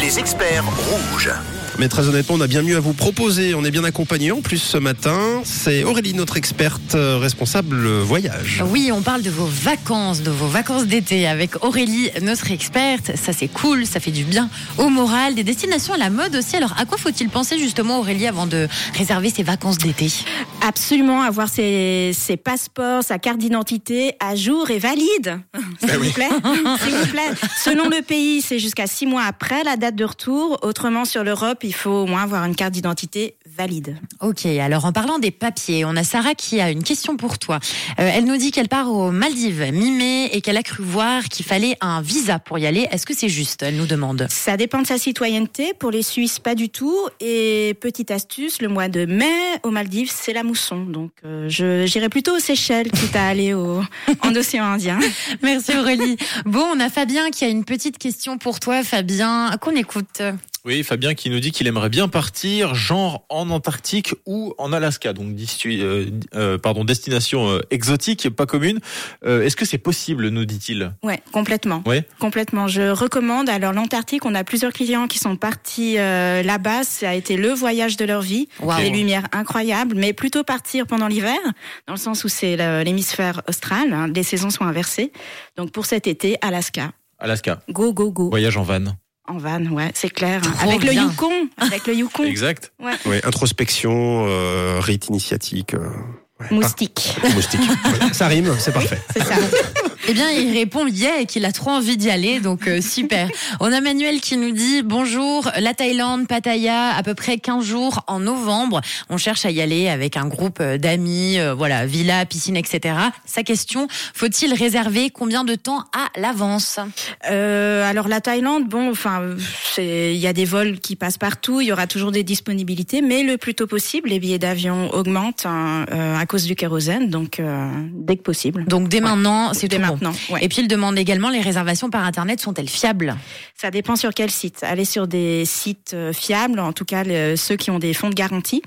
Les experts rouges. Mais très honnêtement, on a bien mieux à vous proposer. On est bien accompagné en plus ce matin. C'est Aurélie, notre experte euh, responsable voyage. Oui, on parle de vos vacances, de vos vacances d'été avec Aurélie, notre experte. Ça, c'est cool, ça fait du bien au moral. Des destinations à la mode aussi. Alors, à quoi faut-il penser justement, Aurélie, avant de réserver ses vacances d'été? Absolument, avoir ses, ses passeports, sa carte d'identité à jour et valide. S'il vous plaît. S'il vous plaît. Selon le pays, c'est jusqu'à six mois après la date de retour. Autrement, sur l'Europe, il faut au moins avoir une carte d'identité valide. Ok, alors en parlant des papiers, on a Sarah qui a une question pour toi. Euh, elle nous dit qu'elle part aux Maldives mi-mai et qu'elle a cru voir qu'il fallait un visa pour y aller. Est-ce que c'est juste Elle nous demande. Ça dépend de sa citoyenneté. Pour les Suisses, pas du tout. Et petite astuce, le mois de mai aux Maldives, c'est la mousson. Donc, euh, je j'irai plutôt aux Seychelles, quitte à aller au, en océan Indien. Merci Aurélie. Bon, on a Fabien qui a une petite question pour toi, Fabien, qu'on écoute. Oui, Fabien qui nous dit qu'il aimerait bien partir, genre en Antarctique ou en Alaska, donc euh, euh, pardon, destination euh, exotique, pas commune. Euh, Est-ce que c'est possible, nous dit-il? Ouais, complètement. Ouais. Complètement. Je recommande. Alors l'Antarctique, on a plusieurs clients qui sont partis euh, là-bas. Ça a été le voyage de leur vie. Wow. Des lumières incroyables, mais plutôt partir pendant l'hiver, dans le sens où c'est l'hémisphère austral. hein, les saisons sont inversées. Donc pour cet été, Alaska. Alaska, Go, go, go. voyage en van. En van, ouais, c'est clair. Trop avec le bien. Yukon. Avec le Yukon. Exact. Ouais. Ouais, introspection, euh, rite initiatique. euh, ouais. Moustique. Ah, moustique. Ça rime, c'est parfait. C'est ça. Eh bien, il répond yeah et qu'il a trop envie d'y aller, donc euh, super. On a Manuel qui nous dit bonjour, la Thaïlande, Pattaya, à peu près 15 jours en novembre. On cherche à y aller avec un groupe euh, d'amis, euh, voilà, villa, piscine, etc. Sa question, faut-il réserver combien de temps à l'avance? Euh, alors la Thaïlande, bon, enfin, c'est- il y a des vols qui passent partout, il y aura toujours des disponibilités, mais le plus tôt possible, les billets d'avion augmentent hein, euh, à cause du kérosène, donc euh, dès que possible. Donc dès maintenant, c'est Dès tout bon. Maintenant. ouais. Et puis il demande également les réservations par internet sont-elles fiables? Ça dépend sur quel site. Allez sur des sites euh, fiables, en tout cas ceux qui ont des fonds de garantie.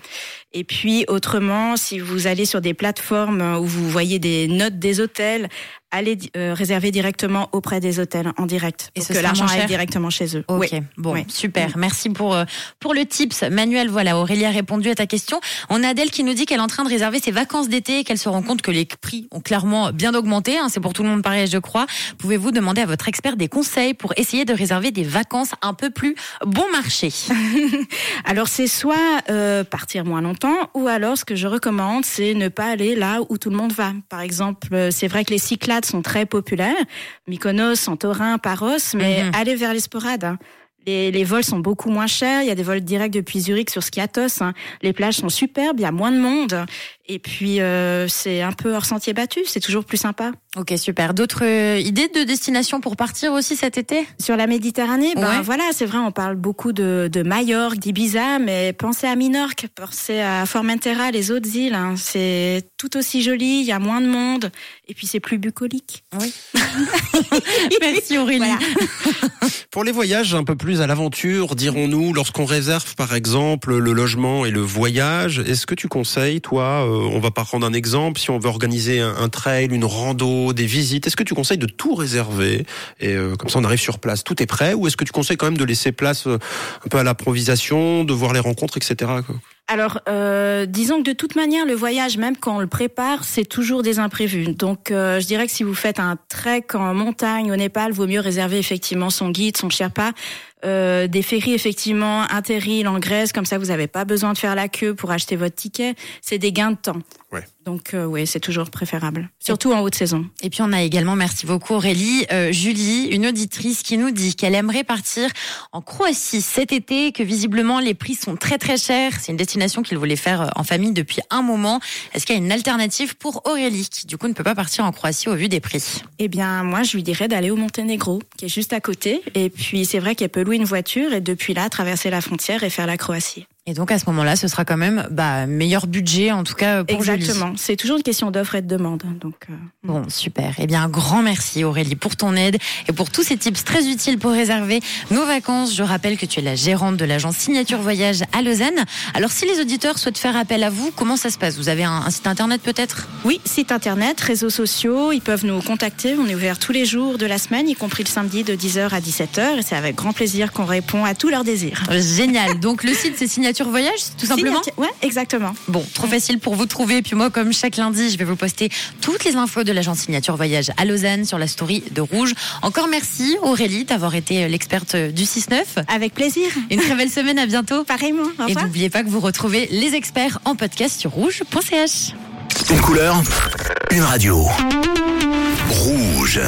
Et puis autrement, si vous allez sur des plateformes où vous voyez des notes des hôtels, allez euh, réserver directement auprès des hôtels en direct. Et pour ce que l'argent aille directement chez eux. Ok, Oui. bon, Oui. super. Merci pour euh, pour le tips, Manuel. Voilà, Aurélie a répondu à ta question. On a Adèle qui nous dit qu'elle est en train de réserver ses vacances d'été et qu'elle se rend compte que les prix ont clairement bien augmenté. hein. C'est pour tout le monde pareil, je crois. Pouvez-vous demander à votre expert des conseils pour essayer de réserver des vacances un peu plus bon marché? Alors c'est soit euh, partir moins longtemps, ou alors ce que je recommande, c'est ne pas aller là où tout le monde va. Par exemple, euh, c'est vrai que les Cyclades sont très populaires, Mykonos, Santorin, Paros, mais Mhm. allez vers les Sporades. hein. Les, les vols sont beaucoup moins chers. Il y a des vols directs depuis Zurich sur Skiathos. hein. Les plages sont superbes. Il y a moins de monde. Et puis euh, c'est un peu hors sentier battu. C'est toujours plus sympa. Ok, super. D'autres euh, idées de destination pour partir aussi cet été? Sur la Méditerranée, ben Ouais. voilà, c'est vrai, on parle beaucoup de, de Majorque, d'Ibiza, mais pensez à Minorque, pensez à Formentera, les autres îles. hein. C'est tout aussi joli, il y a moins de monde, et puis c'est plus bucolique. Oui. Merci Aurélie. Voilà. Pour les voyages un peu plus à l'aventure, dirons-nous, lorsqu'on réserve par exemple le logement et le voyage, est-ce que tu conseilles, toi, euh, on va pas prendre un exemple, si on veut organiser un, trail, une rando, des visites, est-ce que tu conseilles de tout réserver et euh, comme ça on arrive sur place, tout est prêt, ou est-ce que tu conseilles quand même de laisser place euh, un peu à l'improvisation, de voir les rencontres, etc. Alors, euh, disons que de toute manière, le voyage, même quand on le prépare, c'est toujours des imprévus. Donc, euh, je dirais que si vous faites un trek en montagne au Népal, vaut mieux réserver effectivement son guide, son Sherpa. Euh, des ferries effectivement interîles en Grèce, comme ça vous n'avez pas besoin de faire la queue pour acheter votre ticket. C'est des gains de temps. Ouais. Donc euh, oui, c'est toujours préférable, surtout en haute saison. Et puis on a également, merci beaucoup Aurélie, euh, Julie, une auditrice qui nous dit qu'elle aimerait partir en Croatie cet été, que visiblement les prix sont très très chers. C'est une destination qu'il voulait faire euh, en famille depuis un moment. Est-ce qu'il y a une alternative pour Aurélie, qui du coup ne peut pas partir en Croatie au vu des prix? Eh bien, moi, je lui dirais d'aller au Monténégro, qui est juste à côté. Et puis, c'est vrai qu'elle peut louer une voiture et depuis là, traverser la frontière et faire la Croatie. Et donc à ce moment-là, ce sera quand même bah, meilleur budget en tout cas pour. Exactement. C'est toujours une question d'offre et de demande. Donc euh, Bon, super. Eh bien, un grand merci Aurélie pour ton aide et pour tous ces tips très utiles pour réserver nos vacances. Je rappelle que tu es la gérante de l'agence Signature Voyage à Lausanne. Alors, si les auditeurs souhaitent faire appel à vous, comment ça se passe? Vous avez un, un site internet peut-être? Oui, site internet, réseaux sociaux, ils peuvent nous contacter. On est ouvert tous les jours de la semaine, y compris le samedi de 10h à 17h. Et c'est avec grand plaisir qu'on répond à tous leurs désirs. Génial. Donc le site c'est Signature Voyage, tout simplement. Signati- Ouais, exactement. Bon, trop facile pour vous trouver. Puis moi, comme chaque lundi, je vais vous poster toutes les infos de l'agence Signature Voyage à Lausanne sur la story de Rouge. Encore merci Aurélie d'avoir été l'experte du 6-9. Avec plaisir. Une très belle semaine, à bientôt. Pareillement. Au Et n'oubliez pas que vous retrouvez les experts en podcast sur rouge.ch. Une couleur, une radio. Rouge.